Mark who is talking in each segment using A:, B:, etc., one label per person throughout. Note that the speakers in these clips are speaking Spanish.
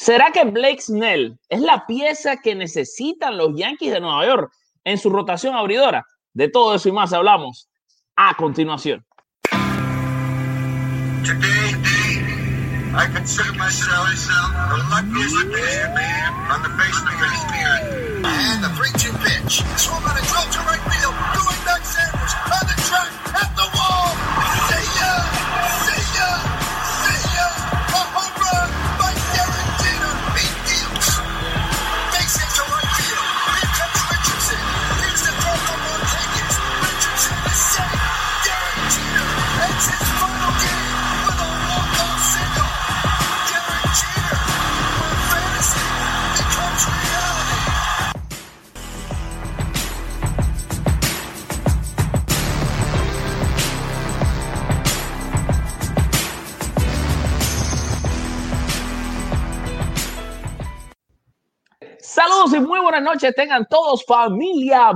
A: ¿Será que Blake Snell es la pieza que necesitan los Yankees de Nueva York en su rotación abridora? De todo eso y más hablamos a continuación.
B: Today, I consider myself the luckiest man on the face of the earth. And the 3-2 pitch. Swung on a drill to right field. Going back Sanders on the track at the wall. See ya!
A: Noches. Tengan todos familia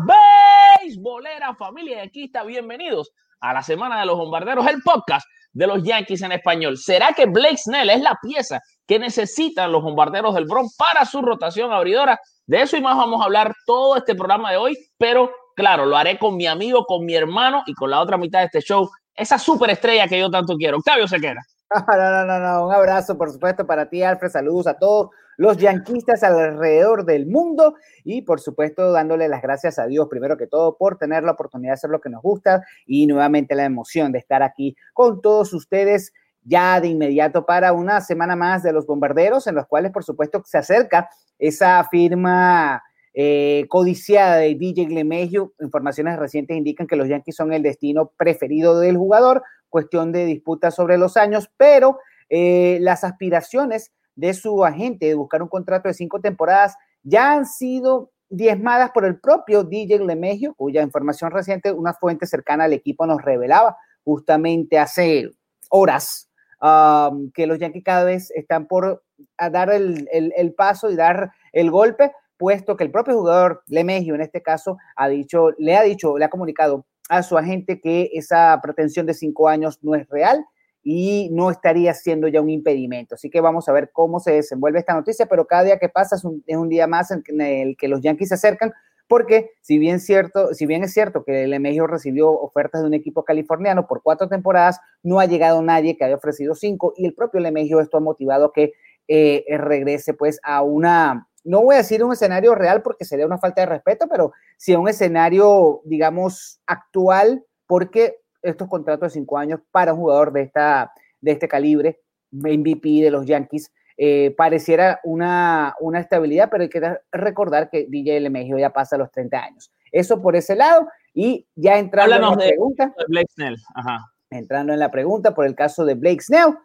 A: beisbolera, familia yanquista. Bienvenidos a la Semana de los Bombarderos, el podcast de los Yankees en español. ¿Será que Blake Snell es la pieza que necesitan los Bombarderos del Bronx para su rotación abridora? De eso y más vamos a hablar todo este programa de hoy, pero claro, lo haré con mi amigo, con mi hermano y con la otra mitad de este show, esa superestrella que yo tanto quiero, Octavio Sequera.
C: No, no, no, no, un abrazo por supuesto para ti, Alfred, saludos a todos los yanquistas alrededor del mundo y por supuesto dándole las gracias a Dios primero que todo por tener la oportunidad de hacer lo que nos gusta y nuevamente la emoción de estar aquí con todos ustedes ya de inmediato para una semana más de los bombarderos en los cuales por supuesto se acerca esa firma eh, codiciada de DJ Glemegio. Informaciones recientes indican que los Yankees son el destino preferido del jugador, cuestión de disputa sobre los años, pero eh, las aspiraciones de su agente de buscar un contrato de cinco temporadas ya han sido diezmadas por el propio DJ Lemegio, cuya información reciente una fuente cercana al equipo nos revelaba justamente hace horas um, que los Yankees cada vez están por dar el, el, el, paso y dar el golpe, puesto que el propio jugador Lemegio en este caso ha dicho, le ha dicho, le ha comunicado a su agente que esa pretensión de cinco años no es real y no estaría siendo ya un impedimento. Así que vamos a ver cómo se desenvuelve esta noticia, pero cada día que pasa es un, día más en el que los Yankees se acercan, porque si bien, cierto, si bien es cierto que el México recibió ofertas de un equipo californiano por cuatro temporadas, no ha llegado nadie que haya ofrecido cinco y el propio Lemegio esto ha motivado que eh, regrese pues a una, no voy a decir un escenario real porque sería una falta de respeto, pero sí a un escenario, digamos, actual, porque estos contratos de cinco años para un jugador de, esta, de este calibre, MVP de los Yankees, eh, pareciera una, una estabilidad, pero hay que recordar que DJ Lemegio ya pasa los 30 años. Eso por ese lado, y ya entrando
A: Háblanos
C: en la
A: de,
C: pregunta.
A: de Blake Snell. Ajá.
C: Entrando en la pregunta por el caso de Blake Snell.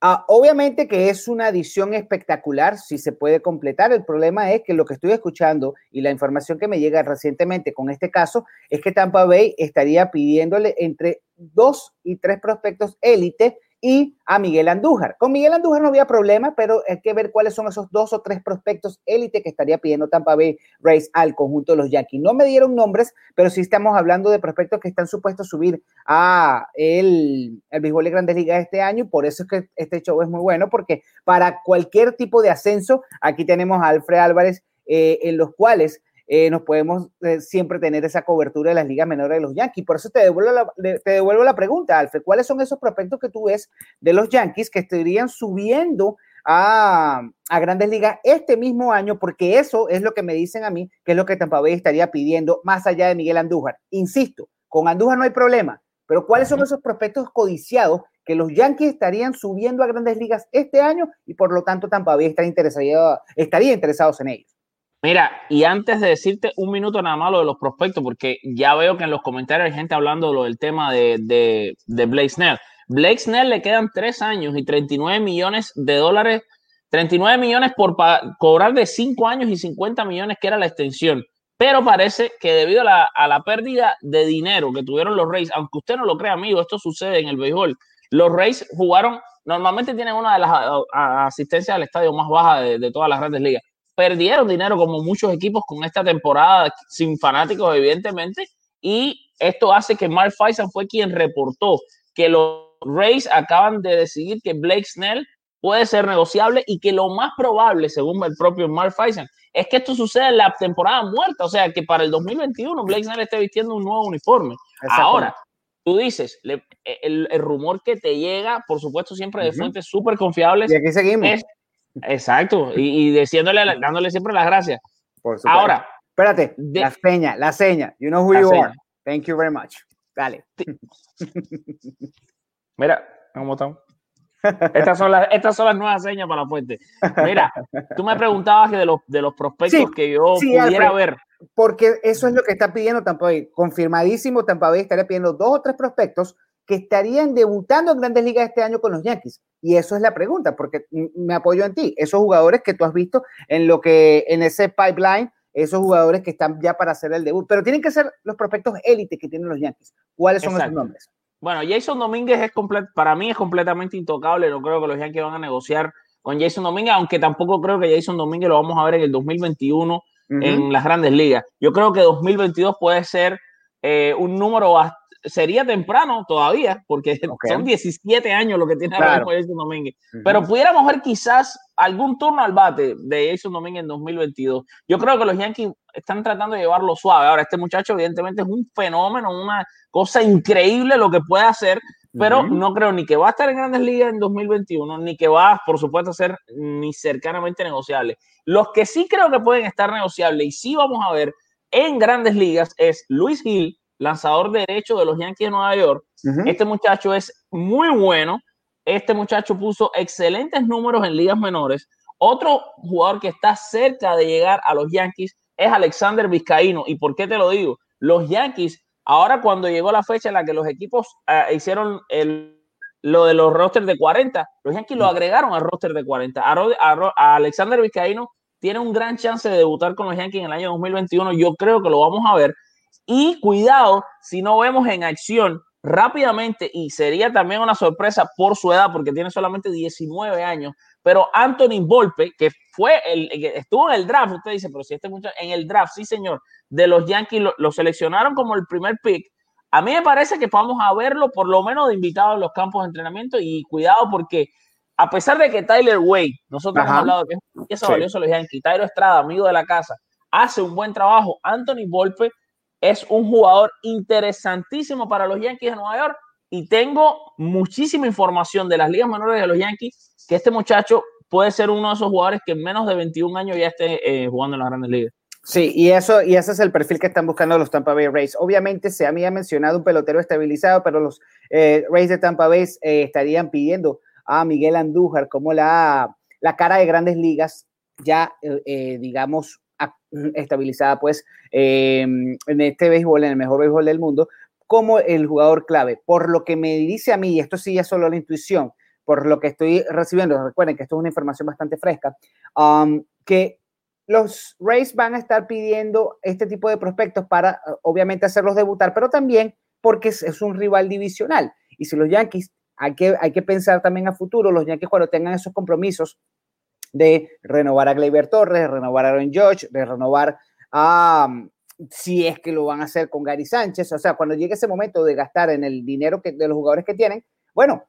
C: Uh, obviamente que es una adición espectacular si se puede completar. El problema es que lo que estoy escuchando y la información que me llega recientemente con este caso es que Tampa Bay estaría pidiéndole entre dos y tres prospectos élite y a Miguel Andújar. Con Miguel Andújar no había problema, pero hay que ver cuáles son esos dos o tres prospectos élite que estaría pidiendo Tampa Bay Rays al conjunto de los Yankees. No me dieron nombres, pero sí estamos hablando de prospectos que están supuestos a subir a el, el béisbol de Grandes Ligas este año y por eso es que este show es muy bueno, porque para cualquier tipo de ascenso, aquí tenemos a Alfred Álvarez, eh, en los cuales eh, nos podemos eh, siempre tener esa cobertura de las ligas menores de los Yankees. Por eso te devuelvo, la, te devuelvo la pregunta, Alfred, ¿cuáles son esos prospectos que tú ves de los Yankees que estarían subiendo a, a, Grandes Ligas este mismo año, porque eso es lo que me dicen a mí, que es lo que Tampa Bay estaría pidiendo más allá de Miguel Andújar. Insisto, con Andújar no hay problema, pero ¿cuáles son esos prospectos codiciados que los Yankees estarían subiendo a Grandes Ligas este año y por lo tanto Tampa Bay estaría, interesado, estaría interesados en ellos?
A: Mira, y antes de decirte un minuto nada más lo de los prospectos, porque ya veo que en los comentarios hay gente hablando del tema de, de, de Blake Snell. Blake Snell le quedan tres años y 39 millones de dólares, 39 millones por cobrar de cinco años y 50 millones que era la extensión. Pero parece que debido a la, pérdida de dinero que tuvieron los Rays, aunque usted no lo crea, amigo, esto sucede en el béisbol. Los Rays jugaron, normalmente tienen una de las asistencias al estadio más baja de todas las grandes ligas perdieron dinero como muchos equipos con esta temporada, sin fanáticos evidentemente, y esto hace que Mark Faison fue quien reportó que los Rays acaban de decidir que Blake Snell puede ser negociable y que lo más probable, según el propio Mark Faison, es que esto suceda en la temporada muerta, o sea, que para el 2021 Blake Snell esté vistiendo un nuevo uniforme. Ahora, tú dices, el, el, rumor que te llega, por supuesto, siempre de fuentes súper confiables.
C: Y aquí seguimos.
A: Es, Exacto, y, y diciéndole, dándole siempre las gracias.
C: Por supuesto.
A: Ahora,
C: espérate, de, la seña, la seña. You know who you seña. are. Thank you very much. Dale.
A: Mira, ¿cómo estamos? Estas son, las, estas son las nuevas señas para la fuente. Mira, tú me preguntabas que de los, de los prospectos sí, que yo sí, pudiera Alfred, ver.
C: Porque eso es lo que está pidiendo Tampa Bay. Confirmadísimo, Tampa Bay estaría pidiendo dos o tres prospectos que estarían debutando en grandes ligas este año con los Yankees. Y eso es la pregunta, porque me apoyo en ti. Esos jugadores que tú has visto en lo que en ese pipeline, esos jugadores que están ya para hacer el debut, pero tienen que ser los prospectos élite que tienen los Yankees. ¿Cuáles son Exacto. esos nombres?
A: Bueno, Jason Domínguez es para mí es completamente intocable. No creo que los Yankees van a negociar con Jason Domínguez, aunque tampoco creo que Jason Domínguez lo vamos a ver en el 2021 uh -huh. en las grandes ligas. Yo creo que 2022 puede ser eh, un número sería temprano todavía, porque okay. son 17 años lo que tiene claro. Jason Domínguez. Uh -huh. Pero pudiéramos ver quizás algún turno al bate de Jason Domínguez en 2022. Yo creo que los Yankees están tratando de llevarlo suave. Ahora, este muchacho evidentemente es un fenómeno, una cosa increíble lo que puede hacer, pero uh -huh. no creo ni que va a estar en grandes ligas en 2021, ni que va, por supuesto, a ser ni cercanamente negociable. Los que sí creo que pueden estar negociables y sí vamos a ver en grandes ligas es Luis Gil, lanzador derecho de los Yankees de Nueva York. Uh -huh. Este muchacho es muy bueno. Este muchacho puso excelentes números en ligas menores. Otro jugador que está cerca de llegar a los Yankees es Alexander Vizcaíno. ¿Y por qué te lo digo? Los Yankees, ahora cuando llegó la fecha en la que los equipos uh, hicieron el, lo de los rosters de 40, los Yankees uh -huh. lo agregaron al roster de 40. A, a, a Alexander Vizcaíno tiene un gran chance de debutar con los Yankees en el año 2021. Yo creo que lo vamos a ver y cuidado si no vemos en acción rápidamente, y sería también una sorpresa por su edad, porque tiene solamente 19 años, pero Anthony Volpe, que fue el, que estuvo en el draft, usted dice, pero si este muchacho en el draft, sí señor, de los Yankees lo, lo, seleccionaron como el primer pick. A mí me parece que vamos a verlo por lo menos de invitado en los campos de entrenamiento y cuidado porque a pesar de que Tyler Wade, nosotros Ajá. hemos hablado de que es valioso sí. los Yankees, Tyler Estrada, amigo de la casa, hace un buen trabajo, Anthony Volpe es un jugador interesantísimo para los Yankees de Nueva York y tengo muchísima información de las ligas menores de los Yankees que este muchacho puede ser uno de esos jugadores que en menos de 21 años ya esté eh, jugando en las grandes ligas.
C: Sí, y eso y ese es el perfil que están buscando los Tampa Bay Rays. Obviamente se había mencionado un pelotero estabilizado, pero los eh, Rays de Tampa Bay eh, estarían pidiendo a Miguel Andújar como la, la cara de grandes ligas, ya digamos estabilizada pues eh, en este béisbol, en el mejor béisbol del mundo, como el jugador clave. Por lo que me dice a mí, y esto sí ya solo la intuición, por lo que estoy recibiendo, recuerden que esto es una información bastante fresca, um, que los Rays van a estar pidiendo este tipo de prospectos para, obviamente, hacerlos debutar, pero también porque es, es un rival divisional. Y si los Yankees, hay que, hay que pensar también a futuro, los Yankees cuando tengan esos compromisos de renovar a Gleyber Torres, renovar a Aaron George, de renovar a, um, si es que lo van a hacer con Gary Sánchez, o sea, cuando llegue ese momento de gastar en el dinero que, de los jugadores que tienen, bueno,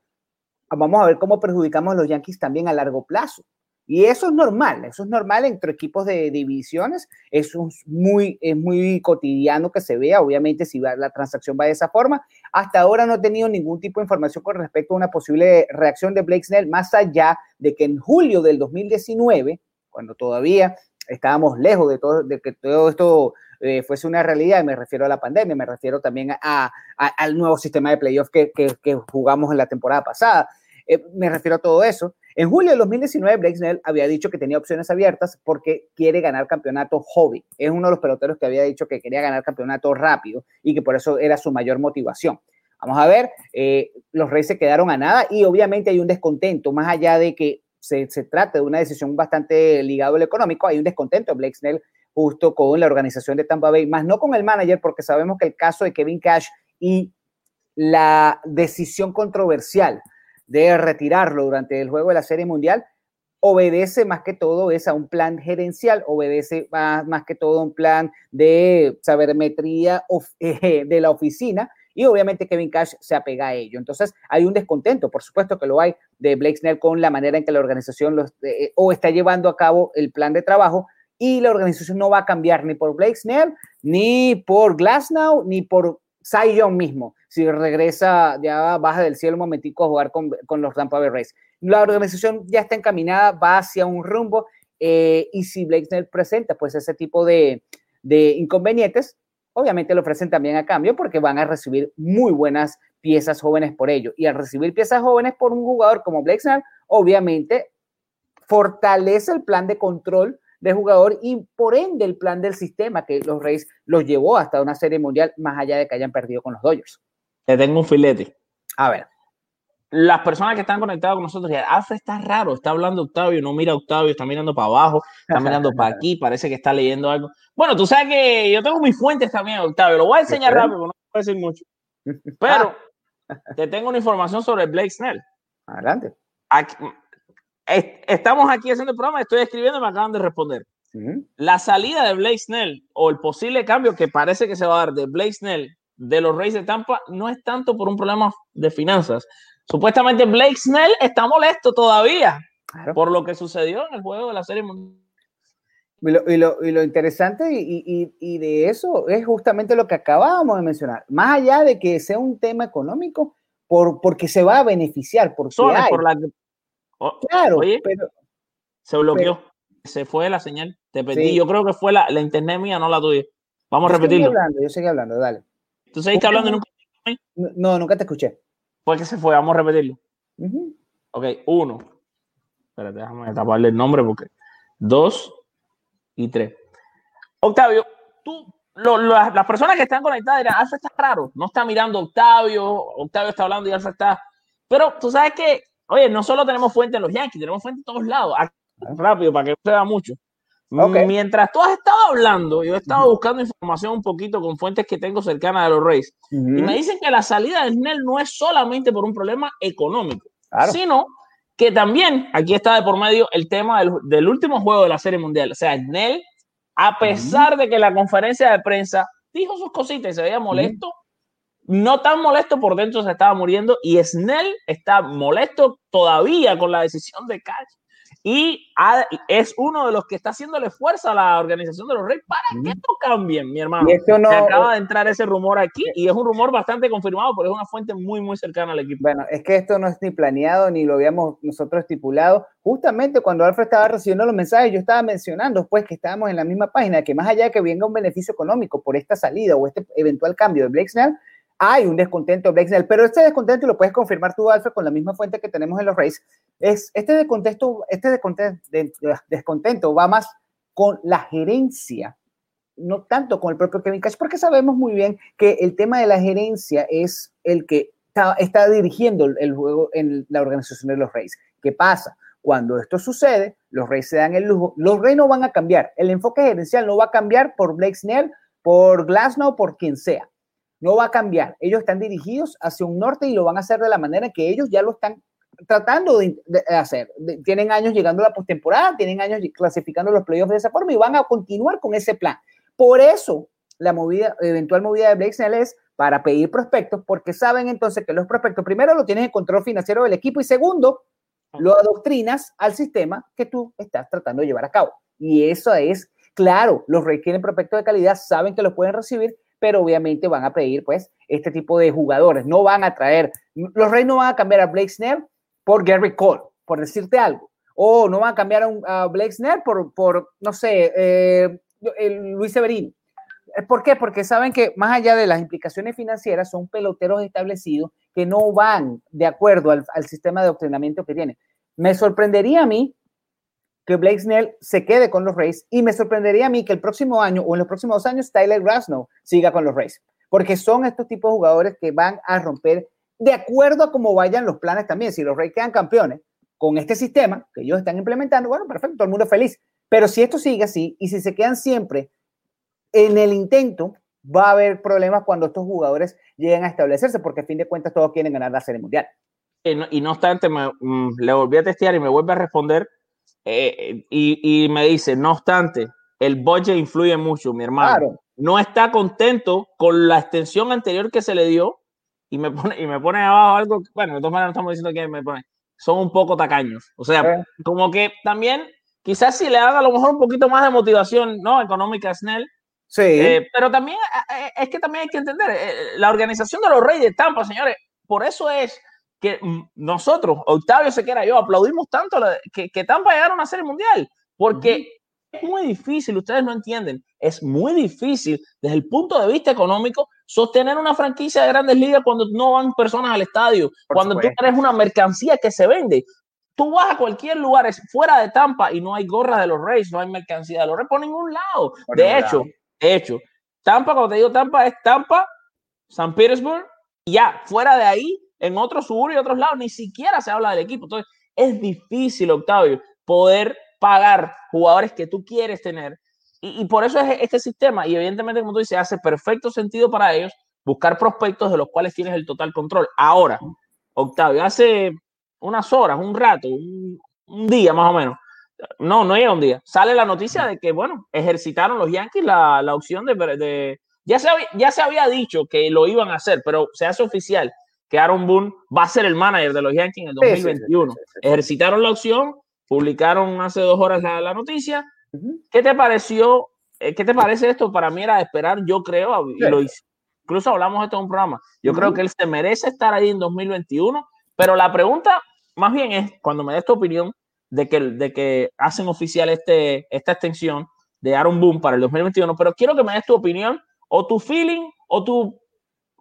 C: vamos a ver cómo perjudicamos a los Yankees también a largo plazo. Y eso es normal, eso es normal entre equipos de divisiones, eso es muy, es muy cotidiano que se vea, obviamente si la transacción va de esa forma. Hasta ahora no he tenido ningún tipo de información con respecto a una posible reacción de Blake Snell, más allá de que en julio del 2019, cuando todavía estábamos lejos de, todo, de que todo esto eh, fuese una realidad, me refiero a la pandemia, me refiero también a, al nuevo sistema de playoff que, que, jugamos en la temporada pasada, eh, me refiero a todo eso. En julio de 2019, Blake Snell había dicho que tenía opciones abiertas porque quiere ganar campeonato hobby. Es uno de los peloteros que había dicho que quería ganar campeonato rápido y que por eso era su mayor motivación. Vamos a ver, eh, los Reyes se quedaron a nada y obviamente hay un descontento, más allá de que se, se trate de una decisión bastante ligada al económico, hay un descontento de Blake Snell justo con la organización de Tampa Bay, más no con el manager, porque sabemos que el caso de Kevin Cash y la decisión controversial de retirarlo durante el juego de la Serie Mundial, obedece más que todo es a un plan gerencial, obedece más, más que todo un plan de sabermetría eh, de la oficina y obviamente Kevin Cash se apega a ello. Entonces hay un descontento, por supuesto que lo hay, de Blake Snell con la manera en que la organización lo, eh, o está llevando a cabo el plan de trabajo y la organización no va a cambiar ni por Blake Snell, ni por Glasnow, ni por Cy Young mismo si regresa, ya baja del cielo un momentico a jugar con, con los Tampa Bay Rays. La organización ya está encaminada, va hacia un rumbo, eh, y si Blake Snell presenta pues ese tipo de, de inconvenientes, obviamente lo ofrecen también a cambio porque van a recibir muy buenas piezas jóvenes por ello. Y al recibir piezas jóvenes por un jugador como Blake Snell, obviamente fortalece el plan de control de jugador y por ende el plan del sistema que los Rays los llevó hasta una serie mundial más allá de que hayan perdido con los Dodgers.
A: Te tengo un filete.
C: A ver.
A: Las personas que están conectadas con nosotros, ya, Alfred está raro, está hablando Octavio, no mira a Octavio, está mirando para abajo, está mirando para aquí, parece que está leyendo algo. Bueno, tú sabes que yo tengo mis fuentes también, Octavio, lo voy a enseñar rápido, no puedo decir mucho. Pero te tengo una información sobre Blake Snell.
C: Adelante.
A: Estamos aquí haciendo el programa, estoy escribiendo y me acaban de responder. La salida de Blake Snell o el posible cambio que parece que se va a dar de Blake Snell de los Reyes de Tampa no es tanto por un problema de finanzas. Supuestamente Blake Snell está molesto todavía por lo que sucedió en el juego de la Serie Mundial.
C: Y lo, y lo, interesante y, y, de eso es justamente lo que acabábamos de mencionar. Más allá de que sea un tema económico, por, porque se va a beneficiar. Hay.
A: Por la
C: oh, claro, pero,
A: se bloqueó. se fue la señal. Te pedí. Yo creo que fue la, la internet mía, no la tuya. Vamos a repetirlo.
C: Hablando, yo seguí hablando, dale.
A: ¿Tú seguiste hablando nunca?
C: No, nunca te escuché.
A: ¿Por qué se fue? Vamos a repetirlo. Ok, uno. Espérate, déjame taparle el nombre porque. Dos y tres. Octavio, tú, las personas que están conectadas dirán, Alfa está raro, no está mirando Octavio, Octavio está hablando y Alfa está. Pero tú sabes que, oye, no solo tenemos fuente en los Yankees, tenemos fuente en todos lados. Rápido, para que se vea mucho. Mientras tú has estado hablando, yo he estado buscando información un poquito con fuentes que tengo cercanas de los Reyes. Y me dicen que la salida de Snell no es solamente por un problema económico, sino que también aquí está de por medio el tema del, último juego de la Serie Mundial. O sea, Snell, a pesar de que la conferencia de prensa dijo sus cositas y se veía molesto, no tan molesto por dentro se estaba muriendo y Snell está molesto todavía con la decisión de Cash y es uno de los que está haciéndole fuerza a la organización de los Reyes para que esto cambie, mi hermano.
C: no,
A: acaba de entrar ese rumor aquí y es un rumor bastante confirmado porque es una fuente muy, muy cercana al equipo.
C: Bueno, es que esto no es ni planeado ni lo habíamos nosotros estipulado. Justamente cuando Alfred estaba recibiendo los mensajes, yo estaba mencionando pues que estábamos en la misma página, que más allá de que venga un beneficio económico por esta salida o este eventual cambio de Blake Snell, hay un descontento de Blake Snell, pero este descontento, lo puedes confirmar tú, Alfred, con la misma fuente que tenemos en los Rays, es este descontento, este descontento, va más con la gerencia, no tanto con el propio Kevin Cash, porque sabemos muy bien que el tema de la gerencia es el que está, está dirigiendo el juego en la organización de los Rays. ¿Qué pasa? Cuando esto sucede, los Rays se dan el lujo, los Rays no van a cambiar, el enfoque gerencial no va a cambiar por Blake Snell, por Glasnow, por quien sea no va a cambiar. Ellos están dirigidos hacia un norte y lo van a hacer de la manera que ellos ya lo están tratando de, hacer. tienen años llegando a la postemporada, tienen años clasificando los playoffs de esa forma y van a continuar con ese plan. Por eso, la movida, eventual movida de Blake Snell es para pedir prospectos, porque saben entonces que los prospectos, primero, lo tienen en control financiero del equipo y segundo, lo adoctrinas al sistema que tú estás tratando de llevar a cabo. Y eso es claro, los Reyes tienen prospectos de calidad, saben que los pueden recibir, pero obviamente van a pedir pues este tipo de jugadores, no van a traer, los Reyes no van a cambiar a Blake Snell por Gary Cole, por decirte algo, o no van a cambiar a, Blake Snell por, por no sé, eh, Luis Severino. ¿Por qué? Porque saben que más allá de las implicaciones financieras, son peloteros establecidos que no van de acuerdo al, al sistema de adoctrinamiento que tienen. Me sorprendería a mí que Blake Snell se quede con los Rays y me sorprendería a mí que el próximo año o en los próximos años Tyler Grasnow siga con los Rays, porque son estos tipos de jugadores que van a romper de acuerdo a cómo vayan los planes también. Si los Rays quedan campeones con este sistema que ellos están implementando, bueno, perfecto, todo el mundo feliz. Pero si esto sigue así y si se quedan siempre en el intento, va a haber problemas cuando estos jugadores lleguen a establecerse, porque a fin de cuentas todos quieren ganar la serie mundial.
A: Y no, obstante, mm, le volví a testear y me vuelve a responder eh, y, me dice, no obstante, el budget influye mucho, mi hermano. No está contento con la extensión anterior que se le dio y me pone, y me pone abajo algo, bueno, de todas maneras no estamos diciendo que me pone, son un poco tacaños. O sea, eh. como que también, quizás si le haga a lo mejor un poquito más de motivación, ¿no? Económica Snell.
C: Sí.
A: Eh, pero también es que también hay que entender, la organización de los Reyes de Tampa, señores, por eso es que nosotros, Octavio Sequera y yo, aplaudimos tanto que, que Tampa llegaron a ser el mundial, porque es muy difícil, ustedes no entienden, es muy difícil desde el punto de vista económico sostener una franquicia de grandes ligas cuando no van personas al estadio, cuando tú eres una mercancía que se vende. Tú vas a cualquier lugar es fuera de Tampa y no hay gorras de los Reyes, no hay mercancía de los Reyes por ningún lado. de hecho, de hecho, Tampa, cuando te digo Tampa, es Tampa, San Petersburg, y ya, fuera de ahí, en otros suburbios y otros lados ni siquiera se habla del equipo. Entonces, es difícil, Octavio, poder pagar jugadores que tú quieres tener. Y, por eso es este sistema. Y evidentemente, como tú dices, hace perfecto sentido para ellos buscar prospectos de los cuales tienes el total control. Ahora, Octavio, hace unas horas, un rato, un, día más o menos, no, no llega un día, sale la noticia de que, bueno, ejercitaron los Yankees la, la opción de, de ya, se ya se había dicho que lo iban a hacer, pero se hace oficial que Aaron Boone va a ser el manager de los Yankees en el 2021. Ejercitaron la opción, publicaron hace dos horas la, noticia. ¿Qué te pareció? Eh, ¿Qué te parece esto? Para mí era de esperar, yo creo, lo incluso hablamos esto en un programa, yo creo que él se merece estar ahí en 2021, pero la pregunta más bien es, cuando me des tu opinión de que, de que hacen oficial este, esta extensión de Aaron Boone para el 2021, pero quiero que me des tu opinión o tu feeling o tu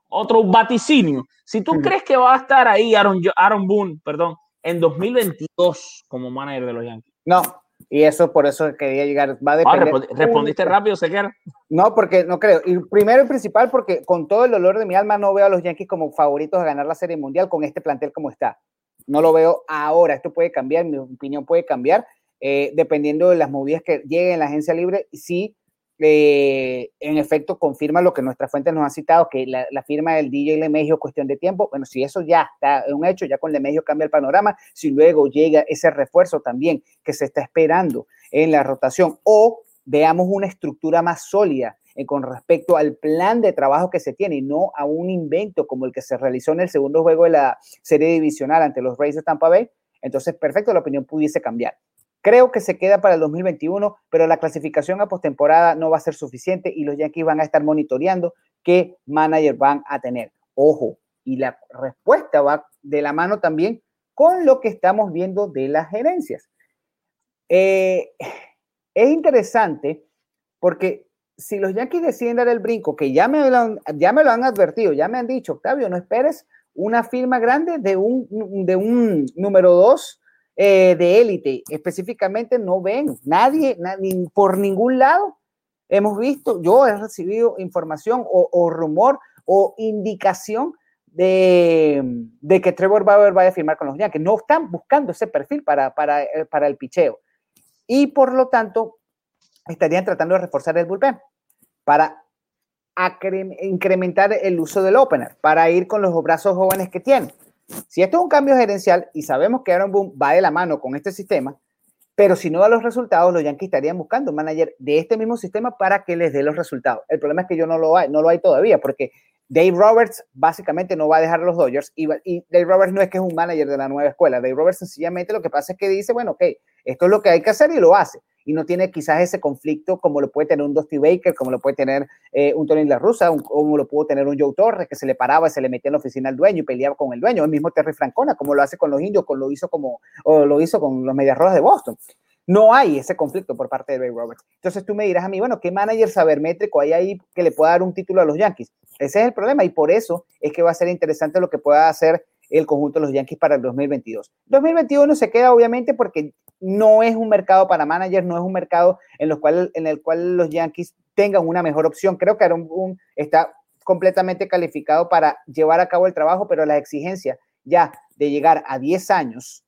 A: otro vaticinio. Si tú crees que va a estar ahí Aaron, Aaron Boone, perdón, en 2022 como manager de los Yankees.
C: No, y eso por eso quería llegar. Va a
A: ah, respondiste rápido, Sequera.
C: No, porque no creo. Y primero y principal, porque con todo el dolor de mi alma no veo a los Yankees como favoritos a ganar la Serie Mundial con este plantel como está. No lo veo ahora. Esto puede cambiar, mi opinión puede cambiar, eh, dependiendo de las movidas que lleguen en la agencia libre. Sí, eh, en efecto confirma lo que nuestra fuente nos ha citado, que la, firma del DJ Lemegio cuestión de tiempo. Bueno, si eso ya está un hecho, ya con Lemegio cambia el panorama, si luego llega ese refuerzo también que se está esperando en la rotación o veamos una estructura más sólida eh, con respecto al plan de trabajo que se tiene y no a un invento como el que se realizó en el segundo juego de la serie divisional ante los Rays de Tampa Bay, entonces perfecto, la opinión pudiese cambiar. Creo que se queda para el 2021, pero la clasificación a postemporada no va a ser suficiente y los Yankees van a estar monitoreando qué manager van a tener. Ojo, y la respuesta va de la mano también con lo que estamos viendo de las gerencias. Eh, es interesante porque si los Yankees deciden dar el brinco, que ya me, lo han, ya me lo han advertido, ya me han dicho, Octavio, no esperes una firma grande de un, de un número dos eh, de élite específicamente no ven, nadie, por ningún lado hemos visto, yo he recibido información o, rumor o indicación de, que Trevor Bauer vaya a firmar con los Yankees. No están buscando ese perfil para, para, eh, para el picheo. Y por lo tanto, estarían tratando de reforzar el bullpen para incrementar el uso del opener, para ir con los brazos jóvenes que tienen. Si esto es un cambio gerencial y sabemos que Aaron Boone va de la mano con este sistema, pero si no da los resultados, los Yankees estarían buscando un manager de este mismo sistema para que les dé los resultados. El problema es que yo no lo hay, no lo hay todavía, porque Dave Roberts básicamente no va a dejar a los Dodgers y, y, Dave Roberts no es que es un manager de la nueva escuela. Dave Roberts sencillamente lo que pasa es que dice, bueno, ok, esto es lo que hay que hacer y lo hace. Y no tiene quizás ese conflicto como lo puede tener un Dusty Baker, como lo puede tener eh, un Tony La Russa, como lo pudo tener un Joe Torres, que se le paraba y se le metía en la oficina al dueño y peleaba con el dueño. El mismo Terry Francona, como lo hace con los indios, como lo hizo, como, o lo hizo con los Medias Rojas de Boston. No hay ese conflicto por parte de Dave Roberts. Entonces tú me dirás a mí, bueno, ¿qué manager sabermétrico hay ahí que le pueda dar un título a los Yankees? Ese es el problema y por eso es que va a ser interesante lo que pueda hacer el conjunto de los Yankees para el 2022. 2021 se queda obviamente porque no es un mercado para managers, no es un mercado en, los en el cual los Yankees tengan una mejor opción. Creo que Aaron Boone está completamente calificado para llevar a cabo el trabajo, pero la exigencia ya de llegar a 10 años,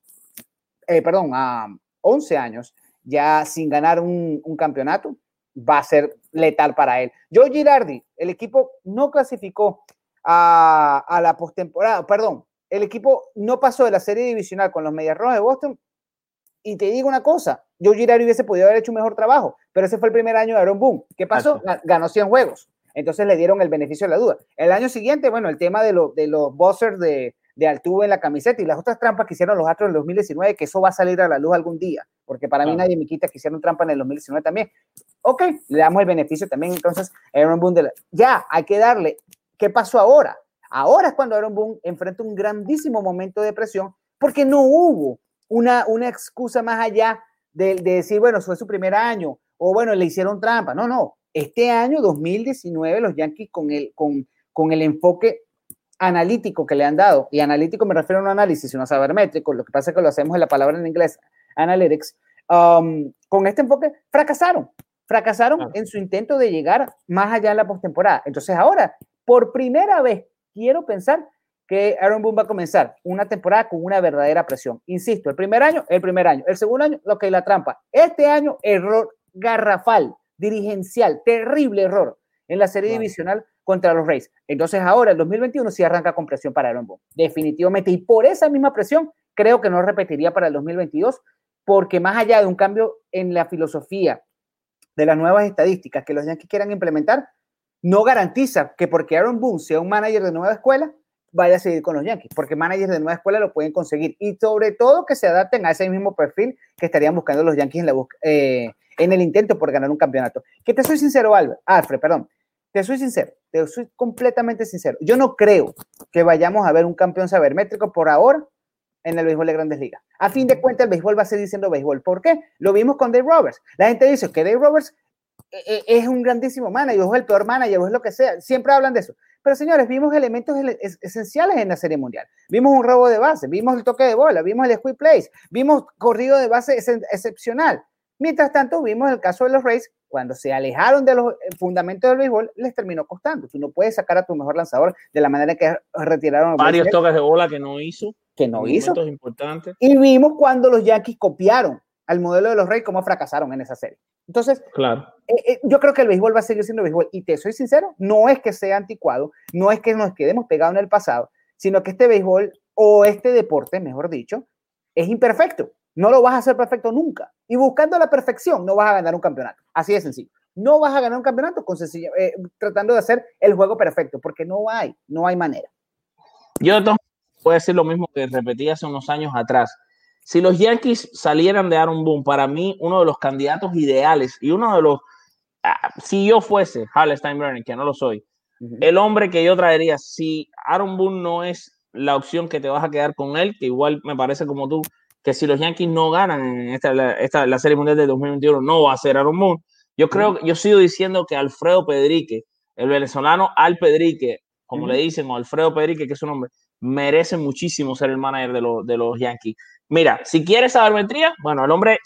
C: eh, perdón, a 11 años, ya sin ganar un, un campeonato, va a ser letal para él. Joe Girardi, el equipo no clasificó a, a la postemporada, perdón, el equipo no pasó de la serie divisional con los Medias Rojas de Boston. Y te digo una cosa, Joe Girardi hubiese podido haber hecho un mejor trabajo, pero ese fue el primer año de Aaron Boone. ¿Qué pasó? Ganó 100 juegos. Entonces le dieron el beneficio de la duda. El año siguiente, bueno, el tema de, lo, de los buzzers de, de Altuve en la camiseta y las otras trampas que hicieron los Astros en el 2019, que eso va a salir a la luz algún día, porque para mí nadie me quita que hicieron trampa en el 2019 también. Ok, le damos el beneficio también entonces a Aaron Boone. La... Ya, hay que darle. ¿Qué pasó ahora? Ahora es cuando Aaron Boone enfrenta un grandísimo momento de presión porque no hubo una, una excusa más allá de, de decir, bueno, fue su primer año o bueno, le hicieron trampa. No, no. Este año 2019 los Yankees con el, con, con el enfoque analítico que le han dado, y analítico me refiero a un análisis, no saber métrico, lo que pasa es que lo hacemos en la palabra en inglés, analytics, um, con este enfoque fracasaron, fracasaron en su intento de llegar más allá en la postemporada. Entonces ahora, por primera vez, quiero pensar que Aaron Boone va a comenzar una temporada con una verdadera presión. Insisto, el primer año, el primer año, el segundo año, lo que es la trampa. Este año, error garrafal, dirigencial, terrible error en la serie divisional contra los Rays. Entonces ahora el 2021 sí arranca con presión para Aaron Boone, definitivamente. Y por esa misma presión creo que no repetiría para el 2022, porque más allá de un cambio en la filosofía de las nuevas estadísticas que los Yankees quieran implementar, no garantiza que porque Aaron Boone sea un manager de nueva escuela, vaya a seguir con los Yankees, porque managers de nueva escuela lo pueden conseguir y sobre todo que se adapten a ese mismo perfil que estarían buscando los Yankees en, la eh, en el intento por ganar un campeonato. Que te soy sincero, Alfred, perdón, te soy sincero, te soy completamente sincero. Yo no creo que vayamos a ver un campeón sabermétrico por ahora en el béisbol de grandes ligas. A fin de cuentas, el béisbol va a seguir siendo béisbol. ¿Por qué? Lo vimos con Dave Roberts. La gente dice que Dave Roberts es un grandísimo manager, o es el peor manager, o es lo que sea. Siempre hablan de eso. Pero señores, vimos elementos esenciales en la Serie Mundial. Vimos un robo de base, vimos el toque de bola, vimos el squid place, vimos corrido de base excepcional. Mientras tanto, vimos el caso de los Rays, cuando se alejaron de los eh, fundamentos del béisbol, les terminó costando. Tú no puedes sacar a tu mejor lanzador de la manera que retiraron.
A: Varios toques de bola que no hizo.
C: Que no hizo.
A: importantes.
C: Y vimos cuando los Yankees copiaron al modelo de los Reyes, cómo fracasaron en esa serie. Entonces,
A: claro.
C: Eh, eh, yo creo que el béisbol va a seguir siendo béisbol. Y te soy sincero, no es que sea anticuado, no es que nos quedemos pegados en el pasado, sino que este béisbol o este deporte, mejor dicho, es imperfecto. No lo vas a hacer perfecto nunca. Y buscando la perfección, no vas a ganar un campeonato. Así de sencillo. No vas a ganar un campeonato con sencillo, eh, tratando de hacer el juego perfecto, porque no hay, no hay manera.
A: Yo puedo decir lo mismo que repetí hace unos años atrás. Si los Yankees salieran de Aaron Boone, para mí uno de los candidatos ideales y uno de los, ah, si yo fuese Hal Steinbrenner, que no lo soy, uh -huh. el hombre que yo traería, si Aaron Boone no es la opción que te vas a quedar con él, que igual me parece como tú, que si los Yankees no ganan en esta, esta, la Serie Mundial de 2021, no va a ser Aaron Boone. Yo creo, yo sigo diciendo que Alfredo Pedrique, el venezolano Al Pedrique, como uh -huh. le dicen, o Alfredo Pedrique, que es su nombre, merece muchísimo ser el manager de, lo, de los Yankees. Mira, si quieres sabermetría, bueno, el hombre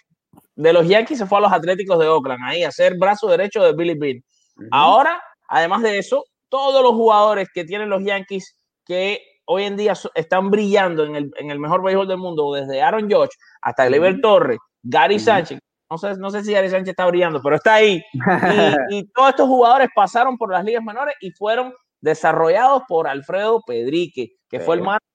A: de los Yankees se fue a los Atléticos de Oakland, ahí a ser brazo derecho de Billy Bean. Uh -huh. Ahora, además de eso, todos los jugadores que tienen los Yankees que hoy en día están brillando en el, en el mejor béisbol del mundo, desde Aaron George hasta Gleyber uh -huh. Torres, Gary uh -huh. Sánchez, no sé, no sé si Gary Sánchez está brillando, pero está ahí. Y, y, todos estos jugadores pasaron por las ligas menores y fueron desarrollados por Alfredo Pedrique, que fue el manager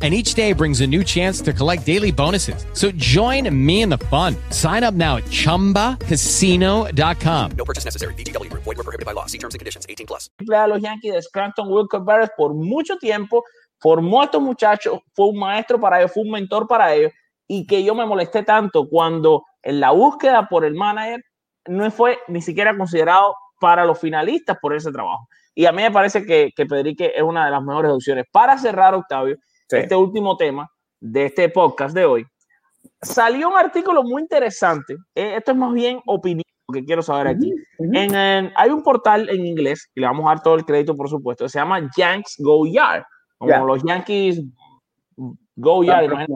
D: and each day brings a new chance to collect daily bonuses. So join me in the fun. Sign up now at ChumbaCasino.com.
E: No purchase necessary. BGW. Void were prohibited by law. See terms and conditions. 18 plus.
A: a los Yankees de Scranton Wilcox Barrett por mucho tiempo, formó a estos muchachos, fue un maestro para ellos, fue un mentor para ellos, y que yo me molesté tanto cuando en la búsqueda por el manager no fue ni siquiera considerado para los finalistas por ese trabajo. Y a mí me parece que, que Pedrique es una de las mejores opciones. Para cerrar, Octavio,
C: Sí.
A: este último tema de este podcast de hoy, salió un artículo muy interesante. eh, esto es más bien opinión que quiero saber aquí.
C: Ujú.
A: En, en- hay un portal en inglés, y le vamos a dar todo el crédito, por supuesto, que se llama Yanks Go Yard, como
C: Ya.
A: los Yankees Go Yard,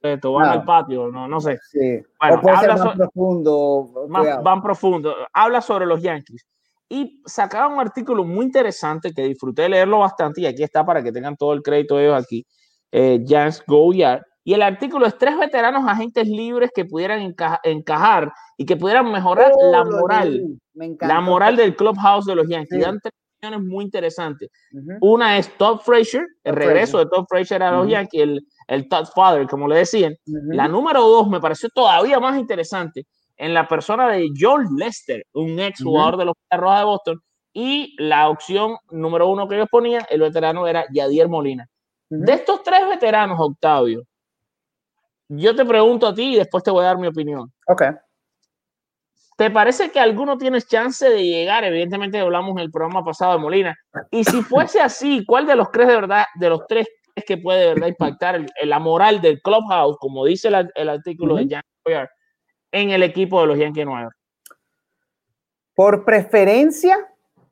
A: esto, van
C: Ah.
A: al patio, no, no sé,
C: Sí.
A: Bueno, habla
C: más
A: so-
C: profundo.
A: más, van profundo. Habla sobre los Yankees. Y sacaba un artículo muy interesante que disfruté de leerlo bastante, y aquí está para que tengan todo el crédito ellos aquí, eh, Yanks Go Yard. Y el artículo es tres veteranos agentes libres que pudieran encaja- encajar y que pudieran mejorar
C: Oh,
A: la moral.
C: Me.
A: La moral del clubhouse de los Yankees.
C: Sí.
A: Dan tres opciones muy interesantes.
C: Ujú.
A: Una es Todd Frazier, el
C: Todd
A: regreso
C: Frazier.
A: de Todd Frazier a los
C: Ujú.
A: Yankees, el, el Todd Father, como le decían.
C: Ujú.
A: La número dos me pareció todavía más interesante en la persona de John Lester, un ex jugador de los Rojas de Boston. Y la opción número uno que ellos ponían, el veterano era Yadier Molina. De estos tres veteranos, Octavio, yo te pregunto a ti y después te voy a dar mi opinión.
C: Ok.
A: ¿Te parece que alguno tiene chance de llegar? Evidentemente hablamos en el programa pasado de Molina. Y si fuese así, ¿cuál de los tres de verdad, de los tres crees que puede de verdad impactar el- el- la moral del clubhouse, como dice la- el artículo de
C: Ujú.
A: Jan Boyar, en el equipo de los Yankees de Nueva York?
C: Por preferencia,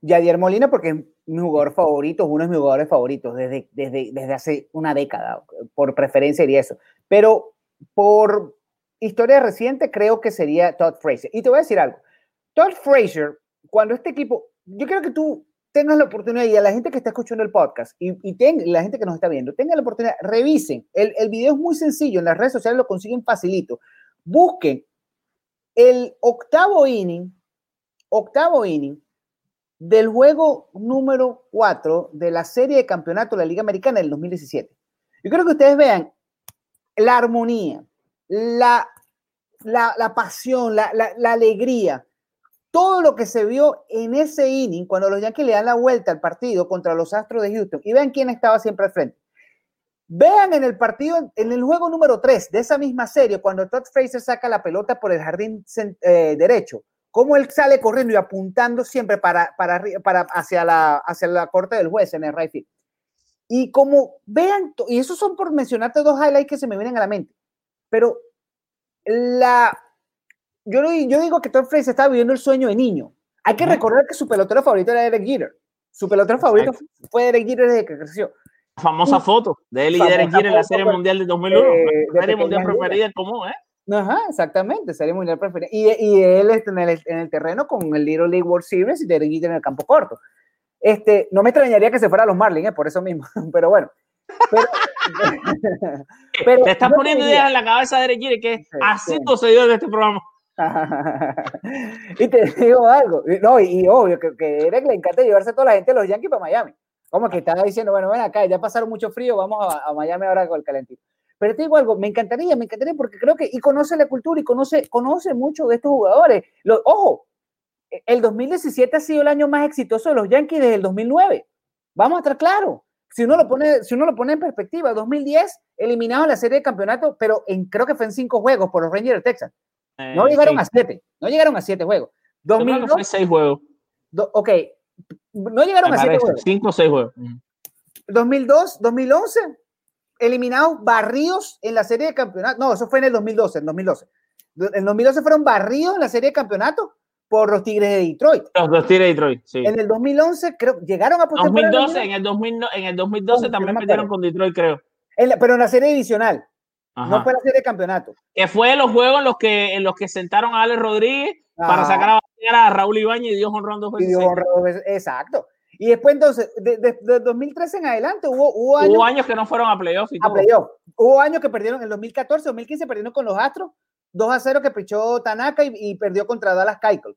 C: Yadier Molina, porque es mi jugador favorito, uno de mis jugadores favoritos desde, desde, desde hace una década. Por preferencia diría eso. Pero por historia reciente, creo que sería Todd Frazier. Y te voy a decir algo. Todd Frazier, cuando este equipo, yo quiero que tú tengas la oportunidad y a la gente que está escuchando el podcast y, y ten- la gente que nos está viendo, tengan la oportunidad, revisen. El, el video es muy sencillo, en las redes sociales lo consiguen facilito. Busquen el octavo inning, octavo inning del juego número 4 de la serie de campeonato de la Liga Americana del 2017. Yo creo que ustedes vean la armonía, la, la, pasión, la, la, alegría, todo lo que se vio en ese inning cuando los Yankees le dan la vuelta al partido contra los Astros de Houston y vean quién estaba siempre al frente. Vean en el partido, en el juego número 3 de esa misma serie, cuando Todd Fraser saca la pelota por el jardín eh, derecho, cómo él sale corriendo y apuntando siempre para, para, hacia, la, hacia la corte del juez en el right field. Y como vean, y esos son por mencionarte dos highlights que se me vienen a la mente, pero la, yo, yo digo que Todd Fraser estaba viviendo el sueño de niño. Hay que recordar que su pelotero favorito era Derek Jeter. Su pelotero favorito fue Derek Jeter desde que creció.
A: Famosa foto de él y Derek Jeter en la Serie Mundial del 2001.
C: eh, de
A: la Serie Mundial preferida en común, ¿eh?
C: Ajá, exactamente, sería mundial preferida. Y, y él está en el, en el terreno con el Little League World Series y Derek en el campo corto. Este, no me extrañaría que se fuera a los Marlins, ¿eh? por eso mismo, pero bueno. Pero, pero
A: Te estás poniendo ideas en la cabeza de Derek Jeter que
C: Sí,
A: así
C: sí.
A: sucedió en este programa.
C: y te digo algo, no, y, y obvio que, que Derek le encanta llevarse a toda la gente de los Yankees para Miami. Como que estaba diciendo, bueno, ven acá, ya pasaron mucho frío, vamos a, a Miami ahora con el calentito. Pero te digo algo, me encantaría, me encantaría porque creo que, y conoce la cultura y conoce, conoce mucho de estos jugadores. Lo- ojo, e, el 2017 ha sido el año más exitoso de los Yankees desde el 2009. Vamos a estar claros. Si uno lo pone, si uno lo pone en perspectiva, 2010 eliminado en la serie de campeonato, pero en, creo que fue en cinco juegos por los Rangers de Texas. No
A: Eh,
C: llegaron
A: sí.
C: a siete, no llegaron a siete juegos.
A: Yo creo que
C: 2002,
A: fue seis juegos.
C: do- ok, no llegaron
A: Me
C: a siete juegos.
A: Cinco o seis juegos.
C: 2002, 2011, eliminados, barridos en la serie de campeonato. No, eso fue en el 2012, en 2012. En el 2012 fueron barridos en la serie de campeonato por los Tigres de Detroit.
A: Los dos Tigres de Detroit, sí.
C: En el 2011, creo, llegaron a postemporada
A: 2012, en el, 2000, no- en el 2012
C: No,
A: también perdieron con Detroit, creo.
C: en la- pero en la serie divisional,
A: Ajá.
C: no fue la serie de campeonato.
A: Que fue los juegos en los que, en los que sentaron a Alex Rodríguez para
C: Ajá.
A: sacar a era Raúl Ibañez y dio honrón dos
C: y dio. Exacto. Y después, entonces, de, de- de 2013 en adelante, hubo, hubo años
A: Hubo años que no fueron a playoff y
C: a playoff. Hubo años que perdieron, en 2014, 2015 perdieron con los Astros, 2 a 0 que pichó Tanaka y, y perdió contra Dallas Keuchel.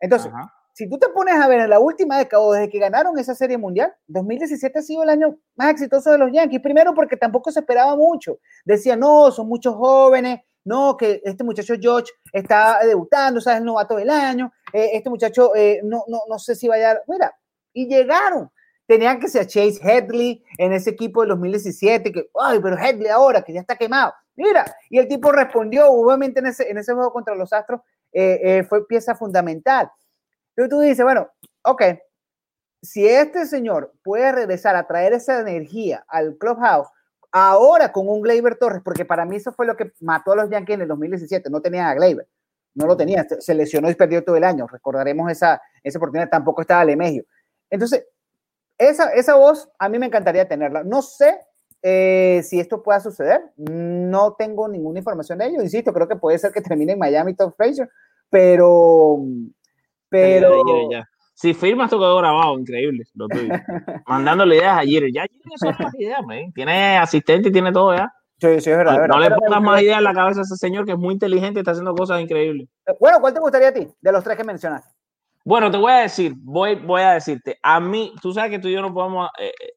C: Entonces,
A: Ajá.
C: si tú te pones a ver en la última década o desde que ganaron esa serie mundial, 2017 ha sido el año más exitoso de los Yankees. Primero porque tampoco se esperaba mucho. Decían, no, son muchos jóvenes, no, que este muchacho George está debutando, o sea, es el novato del año, eh, este muchacho eh, no, no, no sé si vaya, mira, y llegaron. Tenían que ser Chase Headley en ese equipo del 2017, que, ay, pero Headley ahora, que ya está quemado. Mira, y el tipo respondió, obviamente en ese, en ese juego contra los Astros, eh, eh, fue pieza fundamental. Entonces tú dices, bueno, ok, si este señor puede regresar a traer esa energía al clubhouse, ahora con un Gleyber Torres, porque para mí eso fue lo que mató a los Yankees en el 2017, no tenían a Gleyber, no lo tenían, se lesionó y perdió todo el año, recordaremos esa, esa oportunidad, tampoco estaba Lemegio. Entonces, esa, esa voz a mí me encantaría tenerla. No sé eh, si esto pueda suceder, no tengo ninguna información de ello, insisto, creo que puede ser que termine en Miami Tom Frazier, pero... Pero...
A: Ya, ya. Si firmas, quedó grabado, increíble. Lo tuyo. Mandándole ideas a Jeter. Ya Jeter son las ideas, man. Tiene asistente y tiene todo ya.
C: Sí, sí, es verdad,
A: No,
C: verdad.
A: le
C: Pero-
A: pongas más ideas en la cabeza a ese señor que es muy inteligente y está haciendo cosas increíbles.
C: Bueno, ¿cuál te gustaría a ti de los tres que mencionaste?
A: Bueno, te voy a decir, voy, voy a decirte, a mí, tú sabes que tú y yo no podemos, eh, eh,